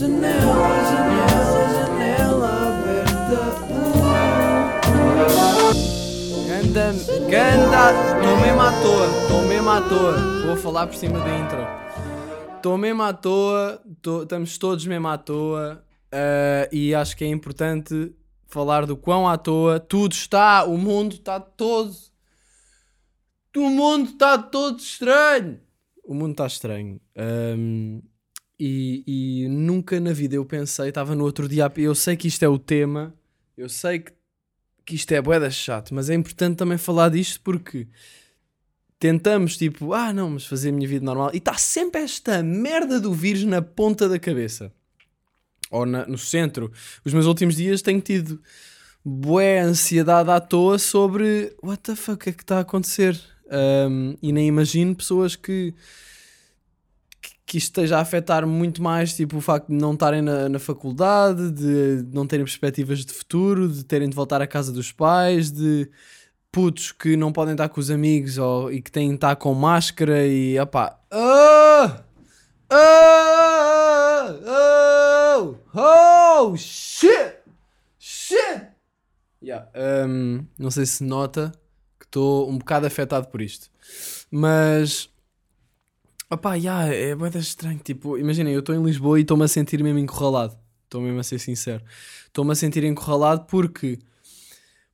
Janela, janela, janela aberta. Ganda, ganda, estou mesmo à toa, estou mesmo à toa. Vou falar por cima da intro. Estou mesmo à toa, tô- estamos todos mesmo à toa eh, e acho que é importante falar do quão à toa tudo está, o mundo está todo. O mundo está todo estranho. O mundo está estranho. Ahm, e, e nunca na vida eu pensei, estava no outro dia, eu sei que isto é o tema, eu sei que que isto é boeda chato, mas é importante também falar disto porque tentamos, tipo, ah não, mas fazer a minha vida normal. E está sempre esta merda do vírus na ponta da cabeça. Ou na- no centro. Os meus últimos dias tenho tido bué ansiedade à toa sobre what the fuck é que está a acontecer? Um, e nem imagino pessoas que que- isto esteja a afetar muito mais, tipo o facto de não estarem na, na faculdade, de não terem perspectivas de futuro, de terem de voltar à casa dos pais, de putos que não podem estar com os amigos ou, e que têm de estar com máscara e opá. Ah! Ah! Oh! Oh! Shit! Shit! Yeah, um, não sei se nota que estou um bocado afetado por isto. Mas Opá, yeah, é bué estranho. Tipo, imaginem, eu estou em Lisboa e estou-me a sentir mesmo encurralado. Estou mesmo a ser sincero. Estou-me a sentir encurralado porque.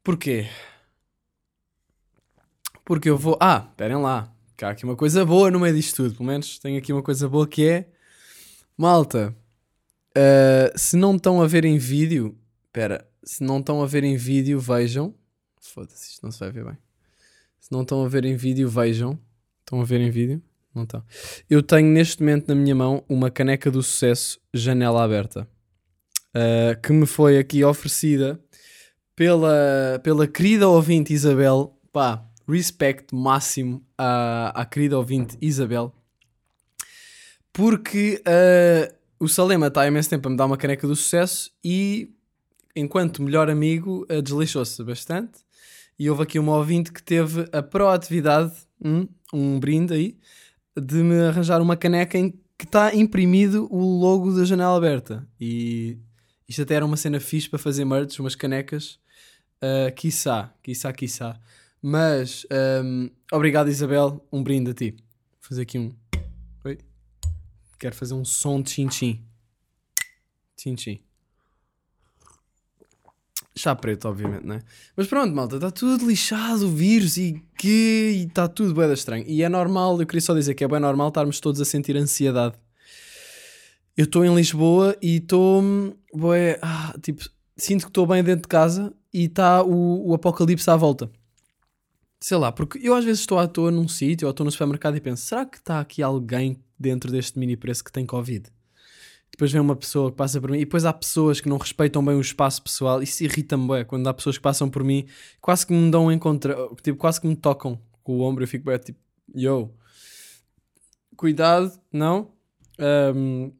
Porquê? Porque eu vou. Ah, esperem lá. Que há aqui uma coisa boa no meio disto tudo. Pelo menos tenho aqui uma coisa boa que é. Malta, ah, se não estão a ver em vídeo. Espera, se não estão a ver em vídeo, vejam. Foda-se, isto não se vai ver bem. Se não estão a ver em vídeo, vejam. Estão a ver em vídeo? Não estão. Eu tenho neste momento na minha mão uma caneca do sucesso janela aberta uh, que me foi aqui oferecida pela, pela querida ouvinte Isabel. Pá, respect máximo à, à querida ouvinte Isabel porque uh, o Salema está há imenso tempo a me dar uma caneca do sucesso e enquanto melhor amigo uh, desleixou-se bastante e houve aqui uma ouvinte que teve a proatividade, hum, um brinde aí, de me arranjar uma caneca em que está imprimido o logo da janela aberta. E isto até era uma cena fixe para fazer merch, umas canecas. Uh, quiçá, quiçá, quiçá. Mas, um, obrigado Isabel, um brinde a ti. Vou fazer aqui um... Oi? Quero fazer um som de chin-chin. Chin-chin. Chá preto, obviamente, né? Mas pronto, malta, está tudo lixado, o vírus e que está tudo da estranho. E é normal, eu queria só dizer que é bem normal estarmos todos a sentir ansiedade. Eu estou em Lisboa e estou, bué, ah, tipo, sinto que estou bem dentro de casa e está o, o apocalipse à volta. Sei lá, porque eu às vezes estou à toa num sítio ou estou no supermercado e penso, será que está aqui alguém dentro deste mini preço que tem Covid? Depois vem uma pessoa que passa por mim e depois há pessoas que não respeitam bem o espaço pessoal isso irrita-me bem quando há pessoas que passam por mim quase que me dão um encontro tipo, quase que me tocam com o ombro eu fico bem tipo yo cuidado, não um,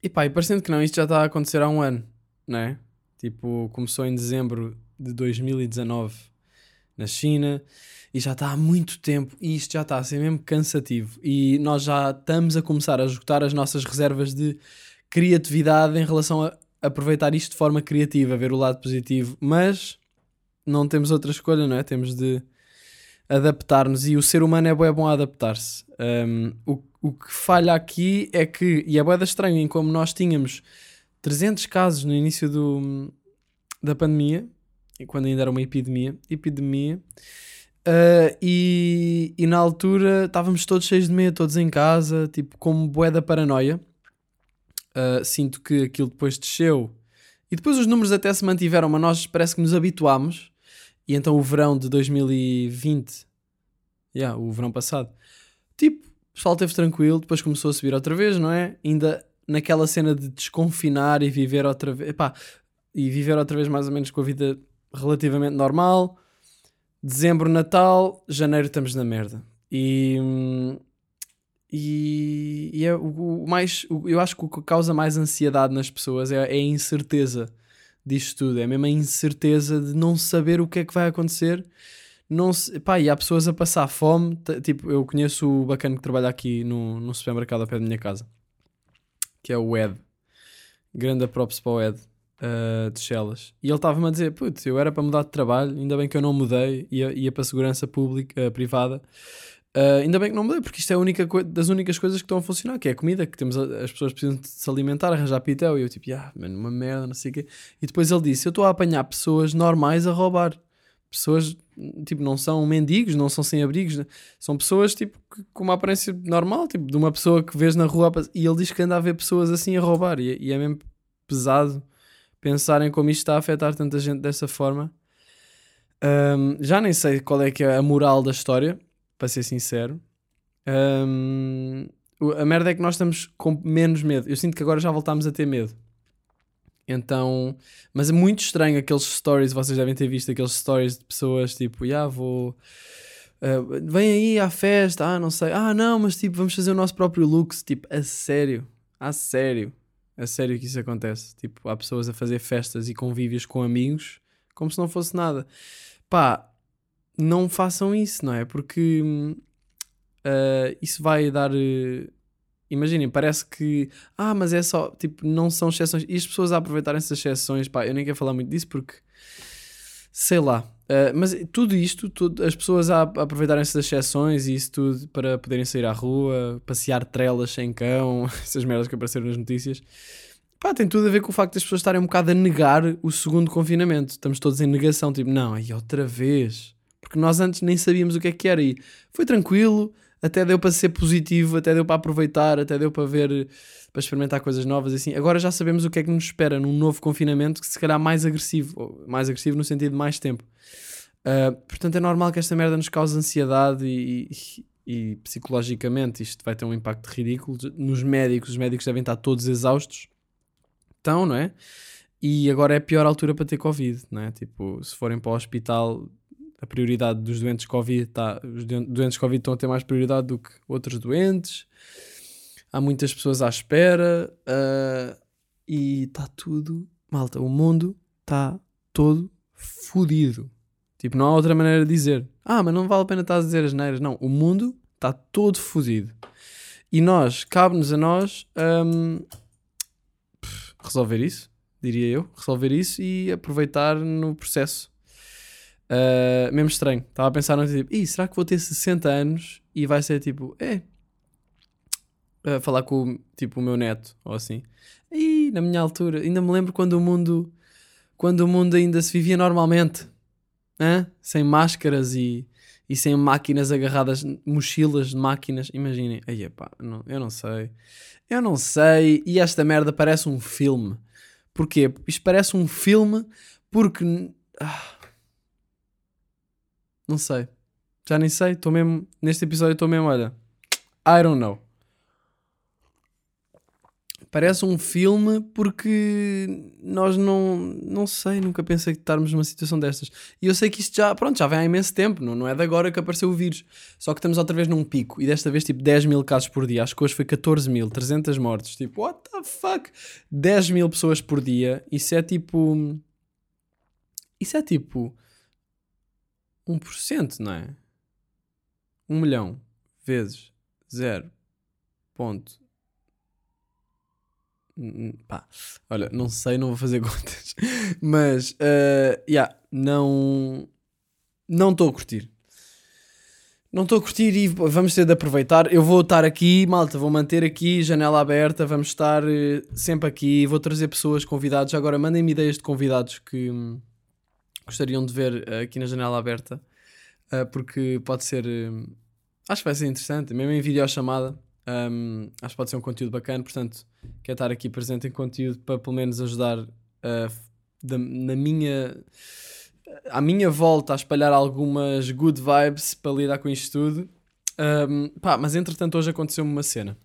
e pá, e parecendo que não isto já está a acontecer há um ano não é? tipo, começou em dezembro de 2019 na China e já está há muito tempo e isto já está a ser mesmo cansativo e nós já estamos a começar a esgotar as nossas reservas de criatividade em relação a aproveitar isto de forma criativa, ver o lado positivo, mas não temos outra escolha, não é? Temos de adaptar-nos e o ser humano é bom, bom a adaptar-se. Um, o, o que falha aqui é que, e é boeda estranho, em como nós tínhamos 300 casos no início do, da pandemia, quando ainda era uma epidemia, epidemia Uh, e, e na altura estávamos todos cheios de medo, todos em casa, tipo, como bué da paranoia. Uh, sinto que aquilo depois desceu. E depois os números até se mantiveram, mas nós parece que nos habituámos. E então o verão de 2020, yeah, o verão passado, tipo, o pessoal esteve tranquilo, depois começou a subir outra vez, não é? Ainda naquela cena de desconfinar e viver outra vez, epá, e viver outra vez mais ou menos com a vida relativamente normal dezembro, Natal, janeiro estamos na merda. E, e, e é o, o mais, o, eu acho que o que causa mais ansiedade nas pessoas é, é a incerteza disto tudo. É mesmo a incerteza de não saber o que é que vai acontecer. Não se, pá, e há pessoas a passar fome. Tipo, eu conheço o bacana que trabalha aqui no, no supermercado ao pé da minha casa, que é o Ed. grande props para o Ed, uh, de Chelas. E ele estava-me a dizer: Putz, eu era para mudar de trabalho, ainda bem que eu não mudei, ia, ia para a segurança pública, uh, privada. Uh, ainda bem que não mudei, porque isto é única das únicas coisas que estão a funcionar, que é a comida, que temos a- as pessoas precisam de se alimentar, arranjar pitel, e eu tipo, ah, mano, uma merda, não sei o quê. E depois ele disse, eu estou a apanhar pessoas normais a roubar. Pessoas, tipo, não são mendigos, não são sem-abrigos, né? são pessoas, tipo, com uma aparência normal, tipo, de uma pessoa que vês na rua, e ele diz que anda a ver pessoas assim a roubar, e, e é mesmo pesado pensarem como isto está a afetar tanta gente dessa forma. Ahm, já nem sei qual é que é a moral da história, para ser sincero. O- a merda é que nós estamos com menos medo. Eu sinto que agora já voltámos a ter medo. Então, mas é muito estranho aqueles stories, vocês devem ter visto aqueles stories de pessoas tipo, já vou. ah, vem aí à festa, ah, não sei, ah, não, mas tipo, vamos fazer o nosso próprio look. Tipo, a sério, a sério, a sério que isso acontece. Tipo, há pessoas a fazer festas e convívios com amigos como se não fosse nada. Pá, não façam isso, não é? Porque ah, isso vai dar. eh, Imaginem, parece que. Ah, mas é só. Tipo, não são exceções. E as pessoas a aproveitarem essas exceções, pá, eu nem quero falar muito disso porque. Sei lá. Ah, mas tudo isto, tudo, as pessoas a, a aproveitarem essas exceções e isso tudo para poderem sair à rua, passear trelas sem cão, essas merdas que apareceram nas notícias. Pá, tem tudo a ver com o facto das pessoas estarem um bocado a negar o segundo confinamento. Estamos todos em negação, tipo, não, aí outra vez. Porque nós antes nem sabíamos o que é que era e foi tranquilo, até deu para ser positivo, até deu para aproveitar, até deu para ver, para experimentar coisas novas assim. Agora já sabemos o que é que nos espera num novo confinamento, que se calhar mais agressivo, mais agressivo no sentido de mais tempo. Uh, portanto, é normal que esta merda nos cause ansiedade e, e- e psicologicamente isto vai ter um impacto ridículo. Nos médicos, os médicos devem estar todos exaustos. Estão, não é? E agora é a pior altura para ter Covid, não é? Tipo, se forem para o hospital, a prioridade dos doentes Covid está. Os doen- doentes Covid estão a ter mais prioridade do que outros doentes. Há muitas pessoas à espera ah, e está tudo. Malta, o mundo está todo fodido. Tipo, não há outra maneira de dizer. Ah, mas não vale a pena estar a dizer as neiras. Não, o mundo está todo fodido. E nós, cabe-nos a nós pff, resolver isso, diria eu. Resolver isso e aproveitar no processo. Uh, mesmo estranho. Estava a pensar no tipo, Ih, será que vou ter 60 anos e vai ser tipo, é. a falar com tipo, o meu neto ou assim. E na minha altura, ainda me lembro quando o mundo quando o mundo ainda se vivia normalmente, Hã? sem máscaras e, e sem máquinas agarradas, mochilas de máquinas. Imaginem, aí pá, não, eu não sei, eu não sei. E esta merda parece um filme. Porquê? Isto parece um filme porque ah, não sei, já nem sei. Estou mesmo neste episódio, estou mesmo, olha, I don't know. Parece um filme porque nós não, não sei, nunca pensei que estarmos numa situação destas. E eu sei que isto já, pronto, já vem há imenso tempo, não, não é de agora que apareceu o vírus. Só que estamos outra vez num pico e desta vez tipo 10 mil casos por dia. Acho que hoje foi 14 mil, 300 mortes. Tipo, what the fuck? 10 mil pessoas por dia. Isso é tipo. Isso é tipo. 1%, não é? 1 milhão vezes 0. Ponto Pá, olha, não sei, não vou fazer contas, mas, uh, yeah, não, não estou a curtir. Não estou a curtir e vamos ter de aproveitar. Eu vou estar aqui, malta, vou manter aqui, janela aberta, vamos estar uh, sempre aqui. Vou trazer pessoas, convidados. Agora mandem-me ideias de convidados que gostariam de ver uh, aqui na janela aberta, uh, porque pode ser, hum, acho que vai ser interessante, mesmo em videochamada. Um, acho que pode ser um conteúdo bacana, portanto, quero estar aqui presente em conteúdo para pelo menos ajudar uh, da- na minha à minha volta a espalhar algumas good vibes para lidar com isto tudo. Um, pá, mas entretanto hoje aconteceu-me uma cena.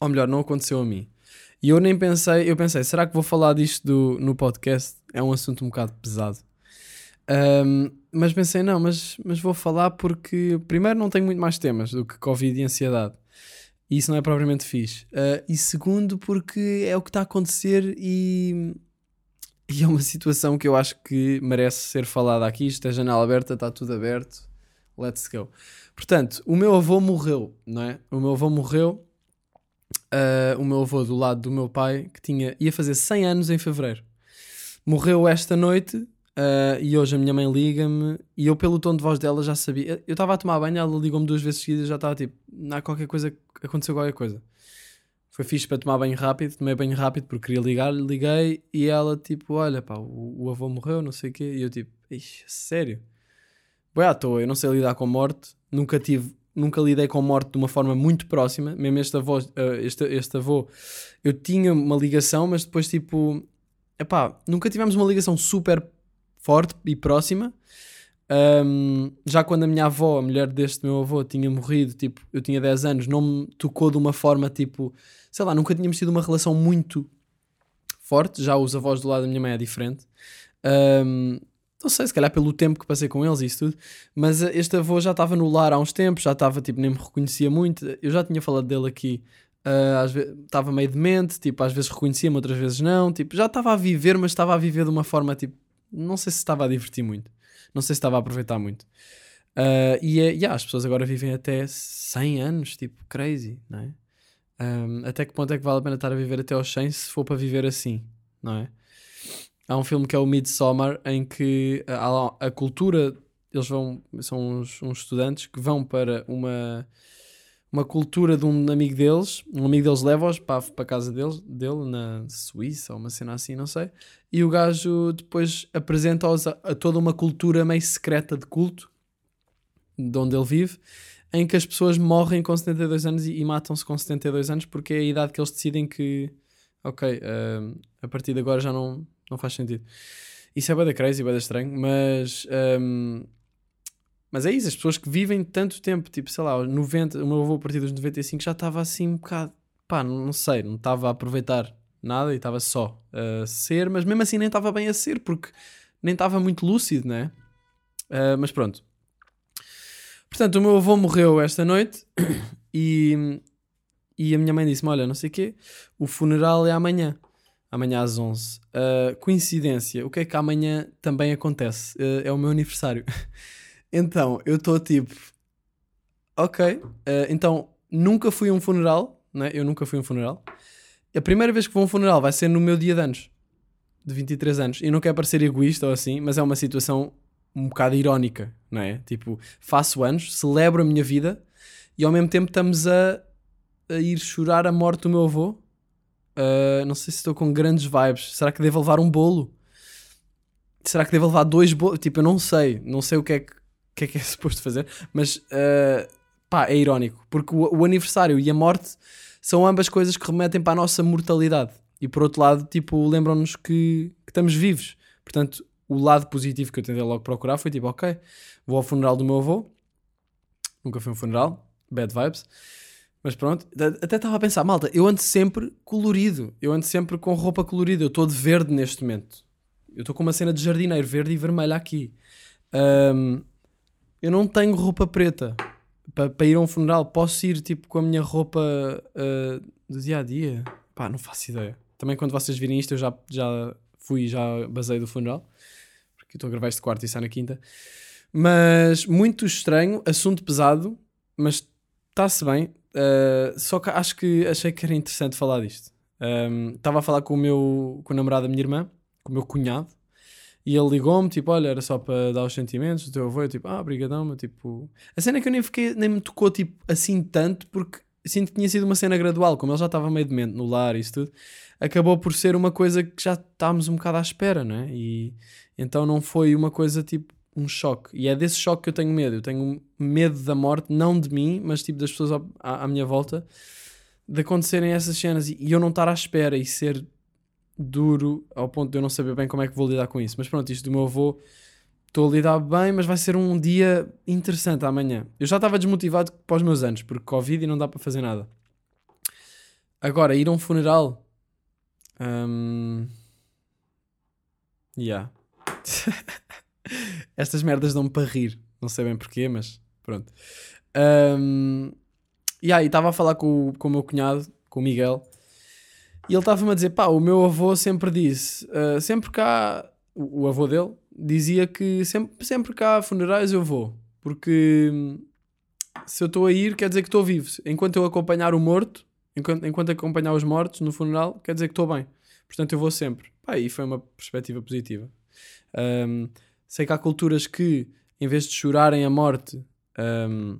Ou melhor, não aconteceu a mim. E eu nem pensei, eu pensei, será que vou falar disto do- no podcast? É um assunto um bocado pesado. Um, mas pensei, não, mas, mas vou falar porque, primeiro, não tenho muito mais temas do que Covid e ansiedade. E isso não é propriamente fixe. Uh, e segundo, porque é o que está a acontecer e, e é uma situação que eu acho que merece ser falada aqui. Isto é janela aberta, está tudo aberto. Let's go. Portanto, o meu avô morreu, não é? O meu avô morreu ah, o meu avô do lado do meu pai, que tinha, ia fazer 100 anos em fevereiro. Morreu esta noite ah, e hoje a minha mãe liga-me e eu, pelo tom de voz dela, já sabia. Eu estava a tomar banho, ela ligou-me duas vezes seguidas, já estava tipo, há qualquer coisa, aconteceu qualquer coisa. Foi fixe para tomar banho rápido, tomei banho rápido porque queria ligar, liguei e ela tipo, olha pá, o, o avô morreu, não sei o quê, e eu tipo, ixi, sério? Boa à toa, eu não sei lidar com morte, nunca tive, nunca lidei com morte de uma forma muito próxima, mesmo este avô, eh, este, este avô, eu tinha uma ligação, mas depois tipo, epá, nunca tivemos uma ligação super forte e próxima. Um, já quando a minha avó, a mulher deste meu avô, tinha morrido, tipo, eu tinha 10 anos, não me tocou de uma forma tipo, sei lá, nunca tínhamos tido uma relação muito forte. Já os avós do lado da minha mãe é diferente. Um, não sei, se calhar pelo tempo que passei com eles e isso tudo, mas este avô já estava no lar há uns tempos, já estava, tipo, nem me reconhecia muito. Eu já tinha falado dele aqui, ah, às vezes estava meio demente, tipo, às vezes reconhecia-me, outras vezes não. Tipo, já estava a viver, mas estava a viver de uma forma, tipo, não sei se estava a divertir muito, não sei se estava a aproveitar muito. Ah, e é, yeah, as pessoas agora vivem até 100 anos, tipo, crazy, não é? Um, até que ponto é que vale a pena estar a viver até aos 100 se for para viver assim, não é? Há um filme que é o Midsommar em que a, a- a cultura, eles vão, são uns, uns estudantes que vão para uma, uma cultura de um amigo deles, um amigo deles leva-os para, para a casa deles, dele na Suíça ou uma cena assim, não sei, e o gajo depois apresenta-os a, a toda uma cultura meio secreta de culto de onde ele vive, em que as pessoas morrem com 72 anos e, e matam-se com 72 anos porque é a idade que eles decidem que, ok, ah, a partir de agora já não, não faz sentido. Isso é bada crazy, bada estranho, mas, ahm, mas é isso, as pessoas que vivem tanto tempo, tipo, sei lá, aos 90, o meu avô a partir dos 95 já estava assim um bocado, pá, não, sei, não estava a aproveitar nada e estava só a ser, mas mesmo assim nem estava bem a ser porque nem estava muito lúcido, né? Ah, mas pronto. Portanto, o meu avô morreu esta noite e, e a minha mãe disse-me: Olha, não sei o quê, o funeral é amanhã, amanhã às 11. Ah, coincidência, o que é que amanhã também acontece? Ah, é o meu aniversário. então, eu estou tipo, ok, ah, então nunca fui a um funeral, né? eu nunca fui a um funeral. A primeira vez que vou a um funeral vai ser no meu dia de anos, de 23 anos. E não quero parecer egoísta ou assim, mas é uma situação um bocado irónica, não é? Tipo, faço anos, celebro a minha vida e ao mesmo tempo estamos a, a ir chorar a morte do meu avô. Uh, não sei se estou com grandes vibes. Será que devo levar um bolo? Será que devo levar dois bolos? Tipo, eu não sei. Não sei o que é que, que, é, que é suposto fazer, mas uh, pá, é irónico porque o, o aniversário e a morte são ambas coisas que remetem para a nossa mortalidade. E por outro lado, tipo, lembram-nos que, que estamos vivos. Portanto, o lado positivo que eu tentei logo procurar foi tipo, ok, vou ao funeral do meu avô. Nunca foi um funeral, bad vibes. Mas pronto, até estava a pensar, malta, eu ando sempre colorido. Eu ando sempre com roupa colorida. Eu estou de verde neste momento. Eu estou com uma cena de jardineiro, verde e vermelho aqui. Ahm, eu não tenho roupa preta para ir a um funeral. Posso ir tipo com a minha roupa ah, do dia a dia? Pá, não faço ideia. Também quando vocês virem isto, eu já, já fui já basei do funeral. Porque estou a gravar este quarto e sai na quinta. Mas muito estranho, assunto pesado, mas está-se bem. Uh, só que acho que achei que era interessante falar disto. Um, Estava a falar com o meu com o namorado da minha irmã, com o meu cunhado, e ele ligou-me, tipo, olha, era só para dar os sentimentos do teu avô. Eu, tipo, ah, brigadão, meu, tipo... A cena é que eu nem fiquei, nem me tocou, tipo, assim tanto, porque sinto que tinha sido uma cena gradual, como ele já estava meio demente no lar e isso tudo, acabou por ser uma coisa que já estávamos um bocado à espera, não é? E então não foi uma coisa, tipo, um choque. E é desse choque que eu tenho medo. Eu tenho medo da morte, não de mim, mas, tipo, das pessoas à, à minha volta, de acontecerem essas cenas e, e eu não estar à espera e ser duro ao ponto de eu não saber bem como é que vou lidar com isso. Mas pronto, isto do meu avô, estou a lidar bem, mas vai ser um dia interessante amanhã. Eu já estava desmotivado para os meus anos, porque Covid e não dá para fazer nada. Agora, ir a um funeral. hum, Yeah. Estas merdas dão-me para rir. Não sei bem porquê, mas pronto. Um, e aí, estava a falar com, com o meu cunhado, com o Miguel, e ele estava-me a dizer: pá, o meu avô sempre disse, ah, sempre cá, o, o avô dele, dizia que sempre, sempre cá há funerais eu vou, porque hum, se eu estou a ir, quer dizer que estou vivo. Enquanto eu acompanhar o morto, enquanto, enquanto acompanhar os mortos no funeral, quer dizer que estou bem. Portanto, eu vou sempre. Pá, e foi uma perspectiva positiva. Um, sei que há culturas que, em vez de chorarem a morte, um,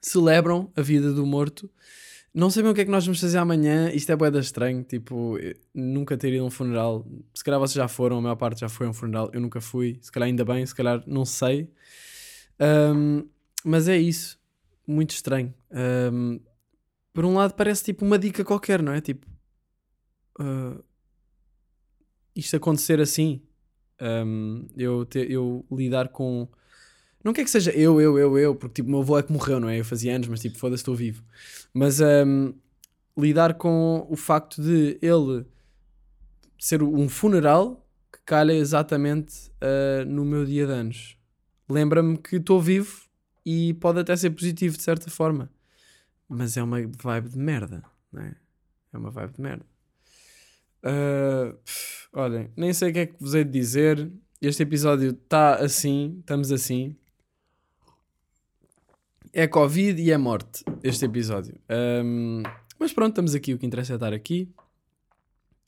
celebram a vida do morto. Não sabem o que é que nós vamos fazer amanhã. Isto é boeda estranho. Tipo, nunca ter ido a um funeral. Se calhar vocês já foram, a maior parte já foi a um funeral. Eu nunca fui. Se calhar ainda bem, se calhar não sei. Um, mas é isso. Muito estranho. Um, por um lado, parece tipo uma dica qualquer, não é? Tipo, uh, isto acontecer assim. Um, eu, te, eu lidar com não quer que seja eu, eu, eu, eu, porque tipo, o meu avô é que morreu, não é? Eu fazia anos, mas tipo, foda-se, estou vivo. Mas um, lidar com o facto de ele ser um funeral que calha exatamente uh, no meu dia de anos. Lembra-me que estou vivo e pode até ser positivo de certa forma. Mas é uma vibe de merda, não é? É uma vibe de merda. Uh, olhem, nem sei o que é que vos hei de dizer. Este episódio está assim, estamos assim. É Covid e é morte este episódio. Um, mas pronto, estamos aqui. O que interessa é estar aqui.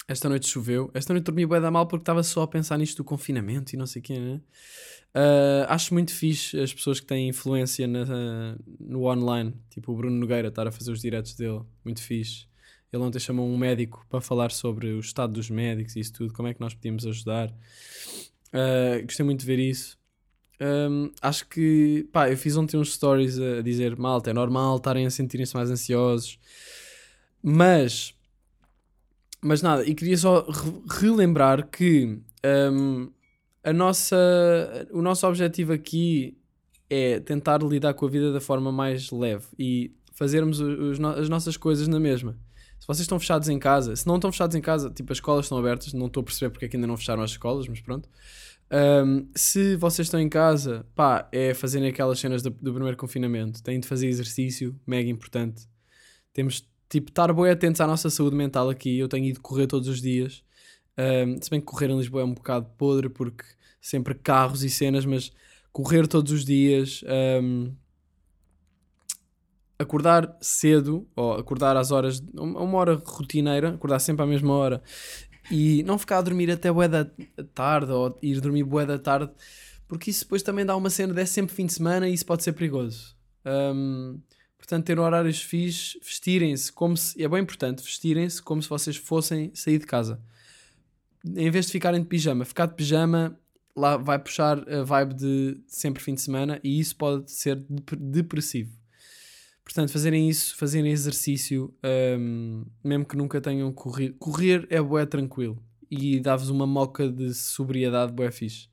Esta noite choveu. Esta noite dormi bem da mal porque estava só a pensar nisto do confinamento e não sei o quê, né? Uh, acho muito fixe as pessoas que têm influência na, no online. Tipo o Bruno Nogueira estar a fazer os diretos dele. Muito fixe. Ele ontem chamou um médico para falar sobre o estado dos médicos e isso tudo. Como é que nós podíamos ajudar. Uh, gostei muito de ver isso. Um, acho que pá, eu fiz ontem uns stories a dizer malta, é normal estarem a sentirem-se mais ansiosos, mas mas nada, e queria só re relembrar que um, a nossa, o nosso objetivo aqui é tentar lidar com a vida da forma mais leve e fazermos os, as nossas coisas na mesma. Se vocês estão fechados em casa, se não estão fechados em casa, tipo as escolas estão abertas, não estou a perceber porque é que ainda não fecharam as escolas, mas pronto. Um, se vocês estão em casa, pá, é fazerem aquelas cenas do, do, primeiro confinamento. Têm de fazer exercício, mega importante. Temos tipo estar bem atentos à nossa saúde mental aqui. Eu tenho ido correr todos os dias. Um, se bem que correr em Lisboa é um bocado podre porque sempre carros e cenas, mas correr todos os dias, um, acordar cedo, ou acordar às horas, uma hora rotineira, acordar sempre à mesma hora e não ficar a dormir até bué da tarde ou ir dormir bué da tarde, porque isso depois também dá uma cena de sempre fim de semana e isso pode ser perigoso. Um, portanto, ter horários fixos, vestirem-se como se. É bem importante, vestirem-se como se vocês fossem sair de casa. Em vez de ficarem de pijama, ficar de pijama lá vai puxar a vibe de sempre fim de semana e isso pode ser depressivo. Portanto, fazerem isso, fazerem exercício, um, mesmo que nunca tenham corrido. Correr é bué tranquilo e dá-vos uma moca de sobriedade bué fixe.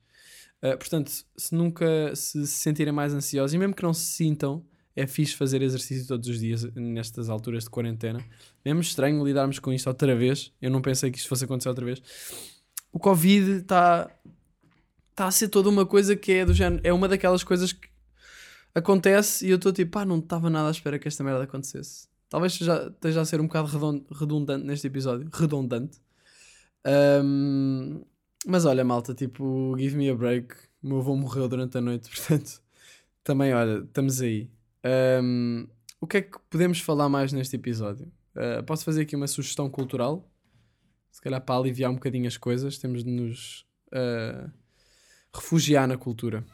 Uh, portanto, se nunca se sentirem mais ansiosos e mesmo que não se sintam, é fixe fazer exercício todos os dias nestas alturas de quarentena. Mesmo estranho lidarmos com isto outra vez. Eu não pensei que isto fosse acontecer outra vez. O Covid está tá a ser toda uma coisa que é do género. É uma daquelas coisas que acontece e eu estou tipo, pá, não estava nada à espera que esta merda acontecesse. Talvez já esteja a ser um bocado redundante neste episódio. Redundante. Um, mas olha, malta, tipo, give me a break. O meu avô morreu durante a noite, portanto, também, olha, estamos aí. Um, o que é que podemos falar mais neste episódio? Uh, posso fazer aqui uma sugestão cultural? Se calhar para aliviar um bocadinho as coisas, temos de nos uh, refugiar na cultura.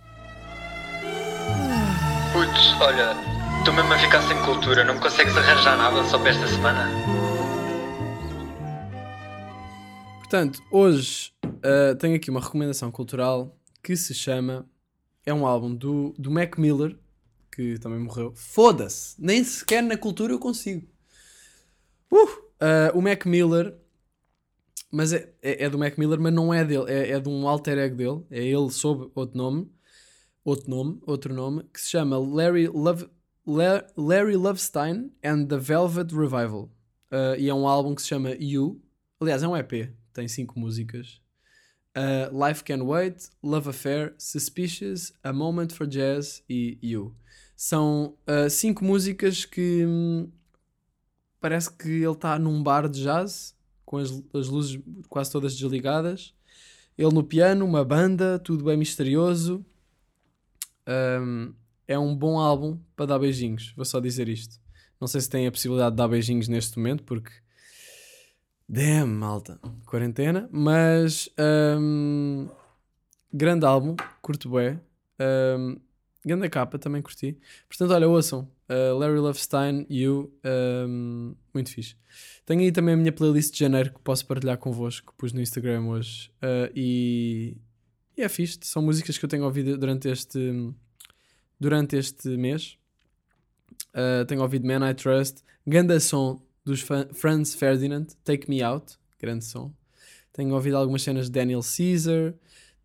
Putz, olha, estou mesmo a ficar sem cultura, não me consegues arranjar nada só para esta semana? Portanto, hoje uh, tenho aqui uma recomendação cultural que se chama. É um álbum do, do Mac Miller, que também morreu. Foda-se! Nem sequer na cultura eu consigo. Uh, uh, o Mac Miller. Mas é, é, é, do Mac Miller, mas não é dele. É, é de um alter ego dele. É ele sob outro nome outro nome, outro nome, que se chama Larry, Love, Larry Lovestein and the Velvet Revival. Uh, e é um álbum que se chama You. Aliás, é um EP, tem cinco músicas. Uh, Life Can Wait, Love Affair, Suspicious, A Moment for Jazz e You. São uh, cinco músicas que hum, parece que ele está num bar de jazz, com as, as luzes quase todas desligadas. Ele no piano, uma banda, tudo bem misterioso. Um, é um bom álbum para dar beijinhos, vou só dizer isto. Não sei se têm a possibilidade de dar beijinhos neste momento, porque. Damn, malta. Quarentena. Mas. hum, grande álbum, curto bué. Um, grande capa, também curti. Portanto, olha, ouçam. uh, Larry Love Stein, You. um, muito fixe. Tenho aí também a minha playlist de janeiro que posso partilhar convosco. que Pus no Instagram hoje. Uh, e, e é fixe. São músicas que eu tenho ouvido durante este, durante este mês. Uh, tenho ouvido Man I Trust. Ganda som dos Franz Ferdinand. Take Me Out. Grande som. Tenho ouvido algumas cenas de Daniel Caesar.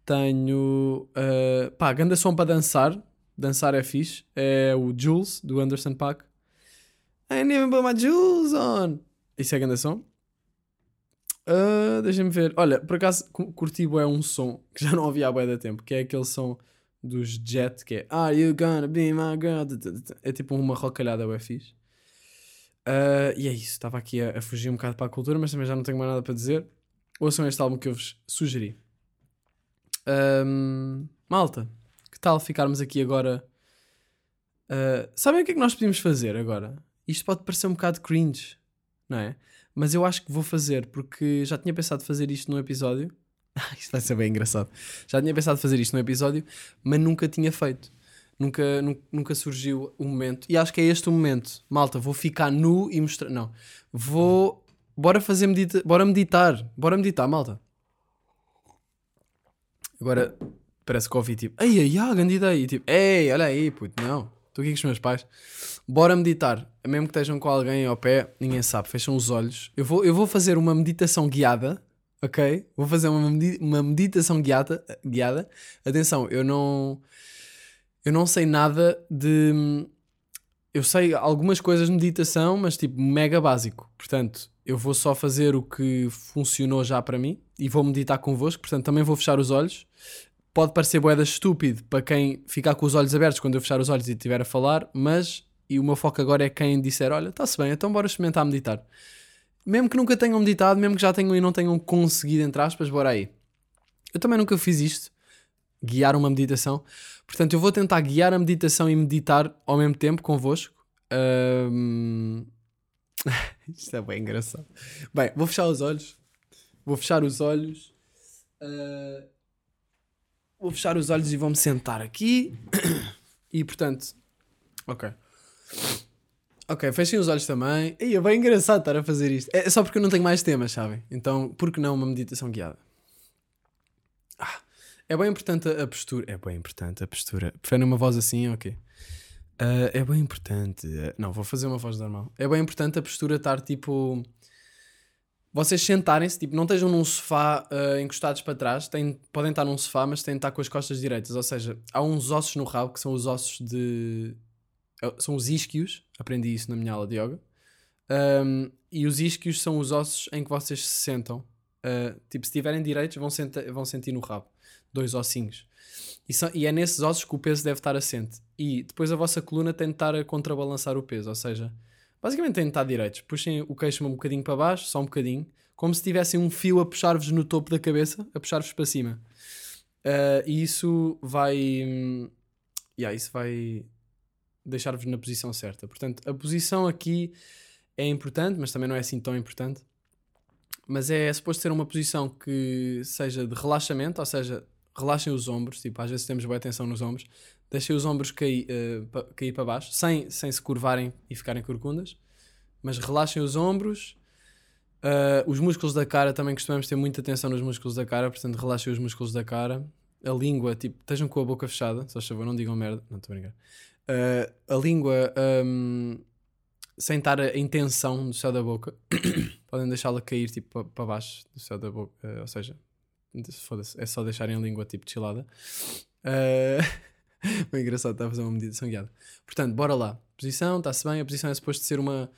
Tenho. Uh, pá, ganda som para dançar. Dançar é fixe. É o Jules, do Anderson Paak. I ain't even put my jewels on. Isso é ganda som. Uh, Deixa-me ver. Olha, por acaso cu- curti é um som que já não ouvi há bué da tempo, que é aquele som dos Jet, que é Are you gonna be my girl? É tipo uma rocalhada bué fixe. Uh, e é isso, estava aqui a, a fugir um bocado para a cultura, mas também já não tenho mais nada para dizer. Ouçam este álbum que eu vos sugeri. Ahm, malta, que tal ficarmos aqui agora? Uh, sabem o que é que nós podíamos fazer agora? Isto pode parecer um bocado cringe, não é? Mas eu acho que vou fazer, porque já tinha pensado fazer isto num episódio. isto vai ser bem engraçado. Já tinha pensado fazer isto num episódio, mas nunca tinha feito. Nunca, nu- nunca surgiu o momento. E acho que é este o momento. Malta, vou ficar nu e mostrar. Não. Vou. Bora fazer medita... Bora meditar. Bora meditar, malta. Agora parece que ouvi tipo. Ei, ai, ai, grande ideia. E tipo, ei, olha aí, puto, não. Estou aqui com os meus pais. Bora meditar. Mesmo que estejam com alguém ao pé, ninguém sabe. Fecham os olhos. Eu vou, eu vou fazer uma meditação guiada. Ok? Vou fazer uma, medi- uma meditação guiada, guiada. Atenção, eu não. Eu não sei nada de. Eu sei algumas coisas de meditação, mas tipo mega básico. Portanto, eu vou só fazer o que funcionou já para mim e vou meditar convosco. Portanto, também vou fechar os olhos. Pode parecer boeda estúpido para quem ficar com os olhos abertos quando eu fechar os olhos e estiver a falar, mas e o meu foco agora é quem disser: Olha, está-se bem, então bora experimentar meditar. Mesmo que nunca tenham meditado, mesmo que já tenham e não tenham conseguido, entre aspas, bora aí. Eu também nunca fiz isto, guiar uma meditação. Portanto, eu vou tentar guiar a meditação e meditar ao mesmo tempo convosco. Ahm, Isto é bem engraçado. Bem, vou fechar os olhos. Vou fechar os olhos. Ah, Vou fechar os olhos e vou-me sentar aqui. E portanto, ok. Ok, fechem os olhos também. E é bem engraçado estar a fazer isto. É só porque eu não tenho mais temas, sabem? Então, por que não uma meditação guiada? Ah, é bem importante a postura. É bem importante a postura. Preferem uma voz assim, ok. Ah, é bem importante. não, vou fazer uma voz normal. É bem importante a postura estar tipo. Vocês sentarem-se, tipo, não estejam num sofá ah, encostados para trás. Têm, podem estar num sofá, mas têm de estar com as costas direitas. Ou seja, há uns ossos no rabo que são os ossos de. eh, São os isquios. Aprendi isso na minha aula de yoga. Um, e os isquios são os ossos em que vocês se sentam. Uh, tipo, se estiverem direitos, vão, senta- vão sentir no rabo. Dois ossinhos. E, são- e é nesses ossos que o peso deve estar assente. E depois a vossa coluna tem de estar a contrabalançar o peso. Ou seja, basicamente tem de estar direitos. Puxem o queixo um bocadinho para baixo, só um bocadinho. Como se tivessem um fio a puxar-vos no topo da cabeça, a puxar-vos para cima. Uh, e isso vai. hum, yeah, isso vai deixar-vos na posição certa. Portanto, a posição aqui é importante, mas também não é assim tão importante. Mas é suposto ser uma posição que seja de relaxamento, ou seja, relaxem os ombros. Tipo, às vezes temos boa atenção nos ombros. Deixem os ombros cair, eh, pa- cair para baixo, sem, sem se curvarem e ficarem corcundas. Mas relaxem os ombros. Uh, os músculos da cara também costumamos ter muita atenção nos músculos da cara, portanto, relaxem os músculos da cara. A língua, tipo, estejam com a boca fechada, só favor, não digam merda. Não estou a brincar. Uh, a língua, um, sem estar em tensão no céu da boca, podem deixá-la cair tipo para baixo do céu da boca, uh, ou seja, foda-se, é só deixarem a língua tipo chilada. Uh, bem engraçado, está a fazer uma meditação guiada. Portanto, bora lá. Posição, está-se bem. A posição é suposto ser uma.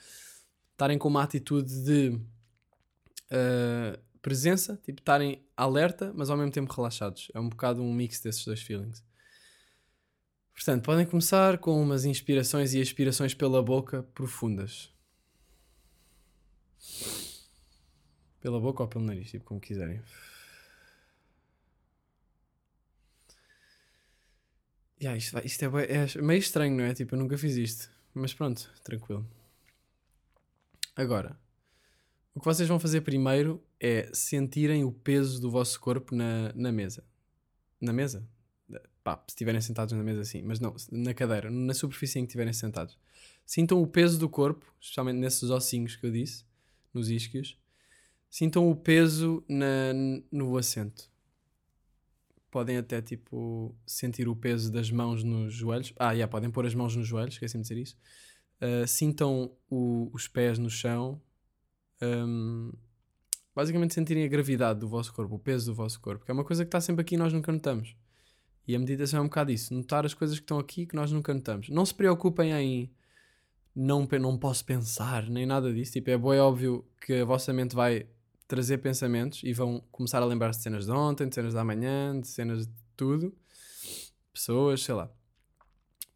estarem com uma atitude de uh, presença, tipo estarem alerta, mas ao mesmo tempo relaxados. É um bocado um mix desses dois feelings. Portanto, podem começar com umas inspirações e expirações pela boca profundas. Pela boca ou pelo nariz, tipo como quiserem. Yeah, isto, isto é, é meio estranho, não é? Tipo, eu nunca fiz isto. Mas pronto, tranquilo. Agora, o que vocês vão fazer primeiro é sentirem o peso do vosso corpo na, na mesa. Na mesa? Pá, se estiverem sentados na mesa, sim, mas não, na cadeira, na superfície em que estiverem sentados. Sintam o peso do corpo, especialmente nesses ossinhos que eu disse, nos isquios. Sintam o peso na, no assento. Podem até, tipo, sentir o peso das mãos nos joelhos. Ah, yeah, podem pôr as mãos nos joelhos, esqueci-me de dizer isso. Uh, sintam o- os pés no chão. Um, basicamente sentirem a gravidade do vosso corpo, o peso do vosso corpo, que é uma coisa que está sempre aqui e nós nunca notamos. E a meditação é um bocado isso, notar as coisas que estão aqui que nós nunca notamos. Não se preocupem em não, não posso pensar, nem nada disso. Tipo, é bem óbvio que a vossa mente vai trazer pensamentos e vão começar a lembrar-se de cenas de ontem, de cenas da manhã, de cenas de tudo, pessoas, sei lá.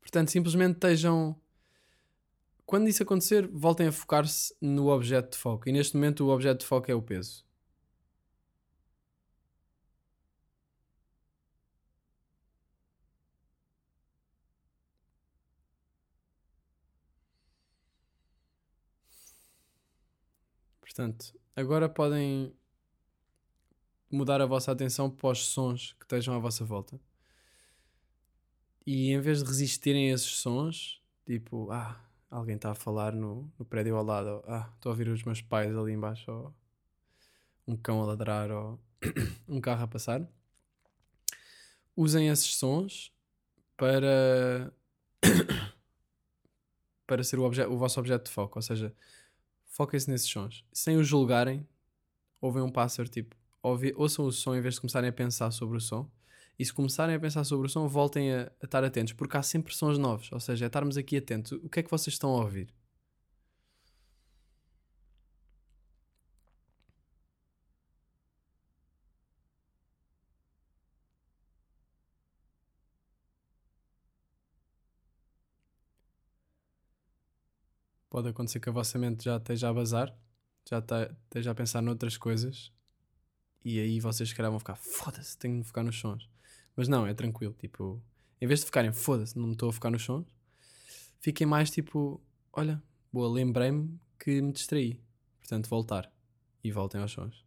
Portanto, simplesmente estejam. Quando isso acontecer, voltem a focar-se no objeto de foco. E neste momento, o objeto de foco é o peso. Portanto, agora podem mudar a vossa atenção para os sons que estejam à vossa volta. E em vez de resistirem a esses sons, tipo, ah, alguém está a falar no, no prédio ao lado, ou, ah, estou a ouvir os meus pais ali embaixo, ou um cão a ladrar, ou um carro a passar, usem esses sons para para ser o, o vosso objeto de foco, ou seja, foquem-se nesses sons, sem os julgarem, ouvem um pássaro, tipo, ouvi, ouçam o som em vez de começarem a pensar sobre o som. E se começarem a pensar sobre o som, voltem a, a estar atentos, porque há sempre sons novos. Ou seja, é estarmos aqui atentos. O que é que vocês estão a ouvir? Pode acontecer que a vossa mente já esteja a bazar, já esteja a pensar noutras coisas, e aí vocês se calhar vão ficar, foda-se, tenho de focar nos sons. Mas não, é tranquilo, tipo, em vez de ficarem, foda-se, não me estou a focar nos sons, fiquem mais tipo, olha, boa, lembrei-me que me distraí. Portanto, voltar. E voltem aos sons.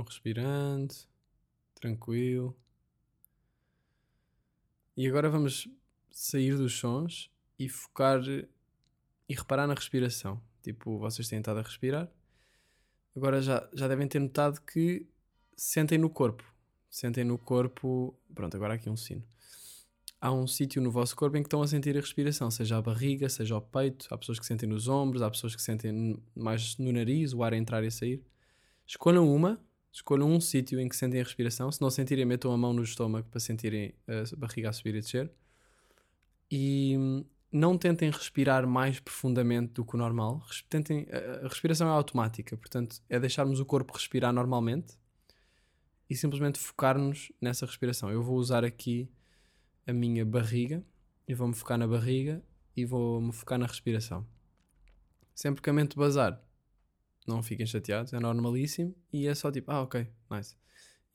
Vão respirando, tranquilo. E agora vamos sair dos sons e focar e reparar na respiração. Tipo, vocês têm estado a respirar. Agora já, já devem ter notado que sentem no corpo. Sentem no corpo. Pronto, agora aqui um sino. Há um sítio no vosso corpo em que estão a sentir a respiração, seja a barriga, seja o peito. Há pessoas que sentem nos ombros, há pessoas que sentem mais no nariz, o ar a entrar e a sair. Escolham uma, escolham um sítio em que sentem a respiração. Se não sentirem, metam a mão no estômago para sentirem a barriga a subir e descer. E hum, não tentem respirar mais profundamente do que o normal. Tentem, a a respiração é automática, portanto, é deixarmos o corpo respirar normalmente e simplesmente focar-nos nessa respiração. Eu vou usar aqui a minha barriga e vou-me focar na barriga e vou-me focar na respiração. Sempre que a mente bazar, não fiquem chateados, é normalíssimo e é só tipo, ah, ok, nice.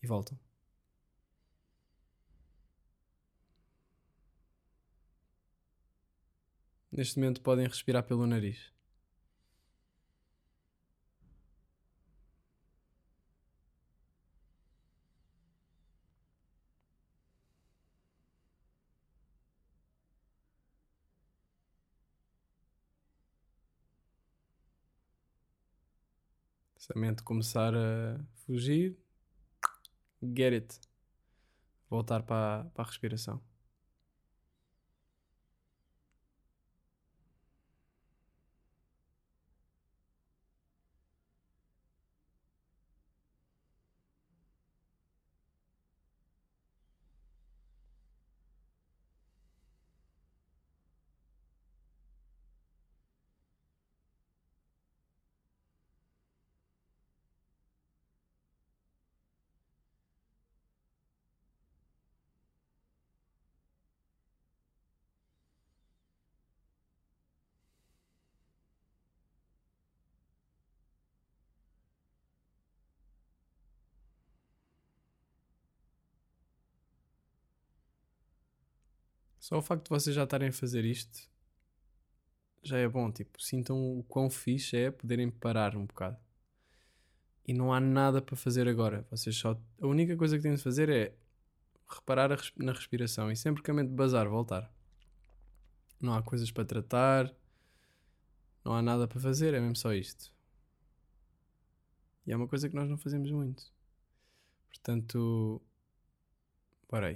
E voltam. Neste momento podem respirar pelo nariz. Se a mente começar a fugir, get it. Voltar para, para a respiração. Só o facto de vocês já estarem a fazer isto já é bom. Tipo, sintam o quão fixe é poderem parar um bocado. E não há nada para fazer agora. Vocês só. A única coisa que têm de fazer é reparar res- na respiração e sempre que a mente bazar, voltar. Não há coisas para tratar, não há nada para fazer, é mesmo só isto. E é uma coisa que nós não fazemos muito. Portanto, bora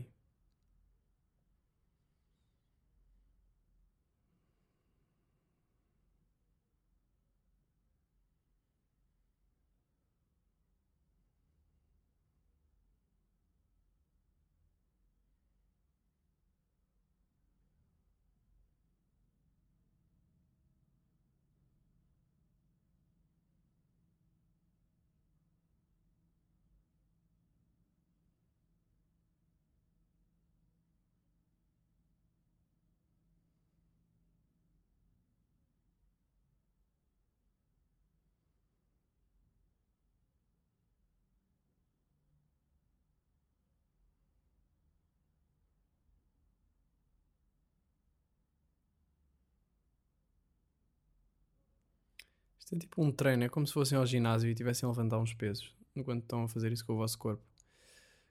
Isto é tipo um treino, é como se fossem ao ginásio e tivessem a levantar uns pesos, enquanto estão a fazer isso com o vosso corpo.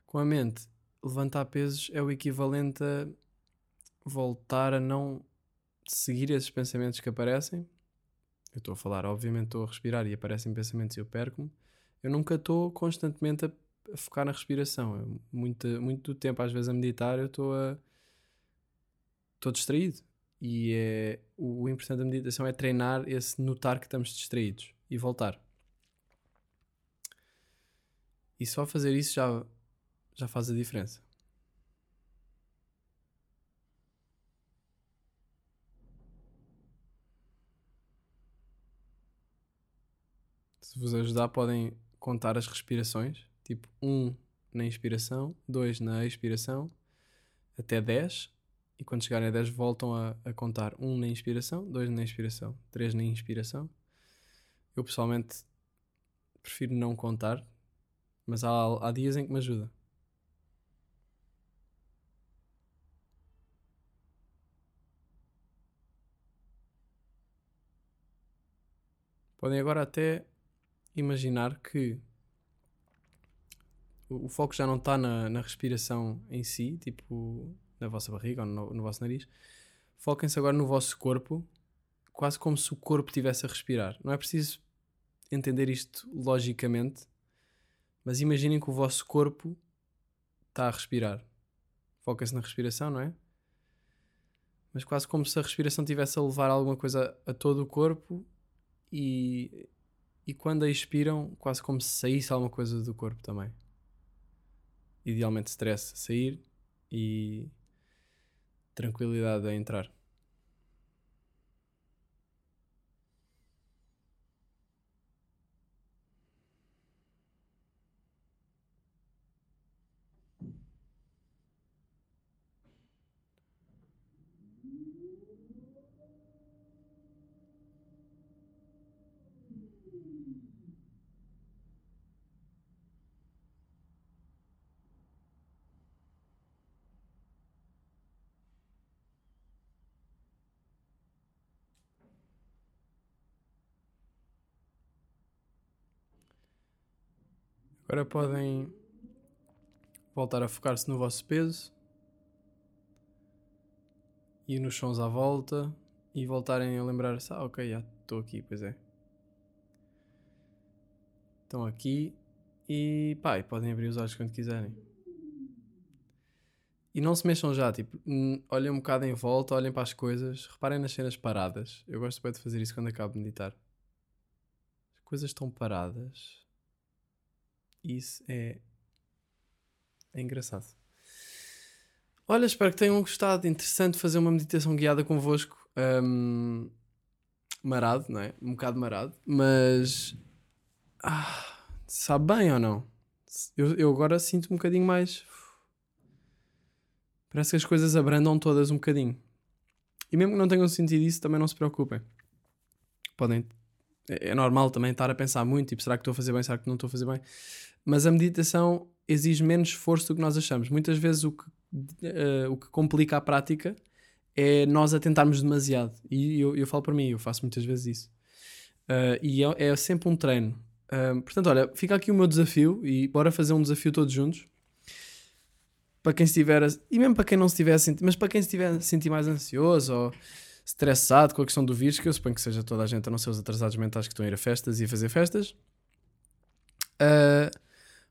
Com a mente, levantar pesos é o equivalente a voltar a não seguir esses pensamentos que aparecem. Eu estou a falar, obviamente estou a respirar e aparecem pensamentos e eu perco-me. Eu nunca estou constantemente a, focar na respiração. Eu, muito, muito tempo, às vezes, a meditar, eu estou a. Estou distraído. E é, o, o importante da meditação é treinar esse notar que estamos distraídos e voltar. E só fazer isso já, já faz a diferença. Se vos ajudar, podem contar as respirações, tipo 1 um na inspiração, 2 na expiração, até 10, e quando chegarem a 10 voltam a, a contar 1 um na inspiração, 2 na expiração, 3 na inspiração. Eu pessoalmente prefiro não contar, mas há, há dias em que me ajuda. Podem agora até imaginar que o, o foco já não está na, na respiração em si, tipo na vossa barriga ou no, no vosso nariz. Foquem-se agora no vosso corpo, quase como se o corpo estivesse a respirar. Não é preciso entender isto logicamente, mas imaginem que o vosso corpo está a respirar. Foquem-se na respiração, não é? Mas quase como se a respiração estivesse a levar alguma coisa a todo o corpo e, e quando a expiram, quase como se saísse alguma coisa do corpo também. Idealmente stress sair e tranquilidade a entrar. Agora podem voltar a focar-se no vosso peso e nos sons à volta e voltarem a lembrar-se: ah, ok, já estou aqui, pois é. Estão aqui e pá, e podem abrir os olhos quando quiserem. E não se mexam já, tipo, olhem um bocado em volta, olhem para as coisas, reparem nas cenas paradas. Eu gosto bem de fazer isso quando acabo de meditar. As coisas estão paradas. Isso é, é engraçado. Olha, espero que tenham gostado. Interessante fazer uma meditação guiada convosco. Hum, marado, não é? Um bocado marado. Mas. Ah, sabe bem ou não? Eu, eu agora sinto um bocadinho mais. Parece que as coisas abrandam todas um bocadinho. E mesmo que não tenham sentido isso, também não se preocupem. Podem. É é normal também estar a pensar muito, tipo, será que estou a fazer bem, será que não estou a fazer bem? Mas a meditação exige menos esforço do que nós achamos. Muitas vezes o que, eh, o que complica a prática é nós a tentarmos demasiado. E eu, eu falo para mim, eu faço muitas vezes isso. Uh, e é, é sempre um treino. Uh, portanto, olha, fica aqui o meu desafio e bora fazer um desafio todos juntos. Para quem estiver, a- e mesmo para quem não estiver a sentir, mas para quem estiver a sentir mais ansioso ou estressado com a questão do vírus, que eu suponho que seja toda a gente, a não ser os atrasados mentais que estão a ir a festas e a fazer festas, uh,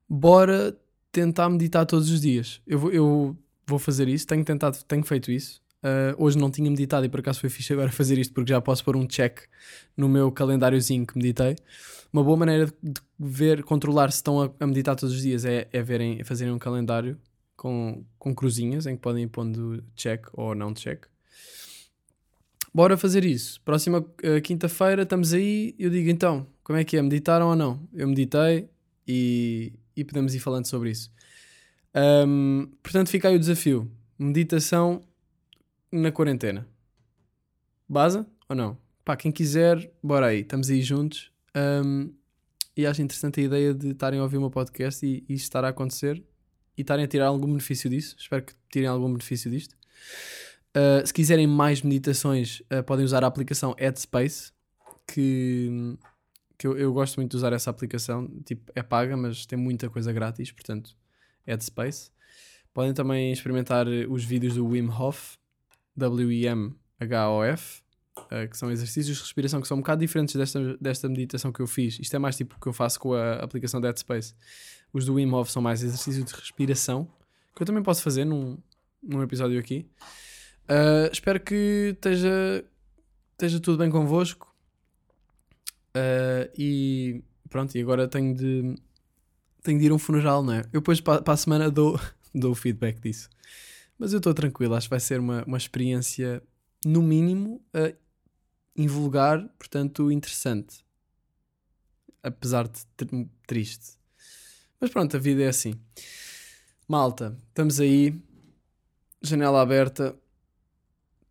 bora tentar meditar todos os dias. Eu vou, eu vou fazer isso, tenho tentado, tenho feito isso. Uh, hoje não tinha meditado e por acaso foi fixe agora fazer isto porque já posso pôr um check no meu calendáriozinho que meditei. Uma boa maneira de de ver, controlar se estão a, a meditar todos os dias é, é verem, é fazerem um calendário com, com cruzinhas em que podem ir pondo check ou não check. Bora fazer isso. Próxima uh, quinta-feira estamos aí. Eu digo então, como é que é? Meditaram ou não? Eu meditei e, e podemos ir falando sobre isso. Um, portanto, fica aí o desafio: meditação na quarentena. Baza ou não? Pá, quem quiser, bora aí, estamos aí juntos. Um, e acho interessante a ideia de estarem a ouvir o meu podcast e, e isto estar a acontecer e estarem a tirar algum benefício disso. Espero que tirem algum benefício disto. Uh, se quiserem mais meditações, uh, podem usar a aplicação Headspace, que, que eu, eu gosto muito de usar essa aplicação. Tipo, é paga, mas tem muita coisa grátis, portanto, Headspace. Podem também experimentar os vídeos do Wim Hof, W-I-M-H-O-F, uh, que são exercícios de respiração que são um bocado diferentes desta, desta meditação que eu fiz. Isto é mais tipo o que eu faço com a aplicação Headspace. Os do Wim Hof são mais exercícios de respiração, que eu também posso fazer num, num episódio aqui. Uh, espero que esteja, esteja tudo bem convosco. Uh, e pronto, e agora tenho de, tenho de ir a um funeral, não é? Eu depois para, a semana dou, dou o feedback disso. Mas eu estou tranquilo, acho que vai ser uma, uma experiência, no mínimo, uh, invulgar, portanto, interessante. Apesar de tr- triste. Mas pronto, a vida é assim. Malta, estamos aí, janela aberta,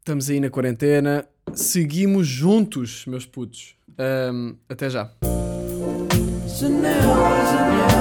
estamos aí na quarentena, seguimos juntos, meus putos. Ahm, até já. Janela, janela,